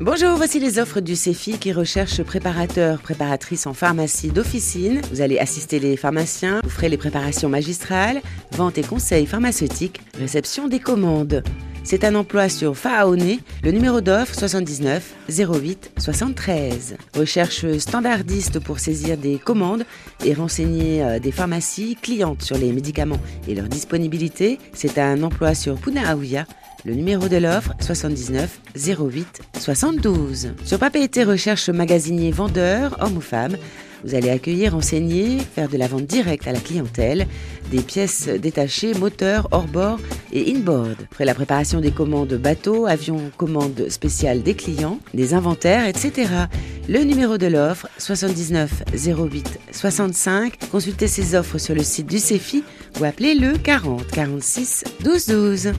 Bonjour, voici les offres du CEFI qui recherche préparateur, préparatrice en pharmacie d'officine. Vous allez assister les pharmaciens, vous ferez les préparations magistrales, vente et conseils pharmaceutiques, réception des commandes. C'est un emploi sur Fahaoné, le numéro d'offre 79 08 73. Recherche standardiste pour saisir des commandes et renseigner euh, des pharmacies clientes sur les médicaments et leur disponibilité. C'est un emploi sur Punaouia, le numéro de l'offre 79 08 72. Sur Papeete recherche magasinier vendeur, homme ou femme. Vous allez accueillir, enseigner, faire de la vente directe à la clientèle, des pièces détachées, moteurs, hors-bord et inboard. Après la préparation des commandes bateaux, avions, commandes spéciales des clients, des inventaires, etc. Le numéro de l'offre 79 08 65. Consultez ces offres sur le site du CEFI ou appelez le 40 46 12 12.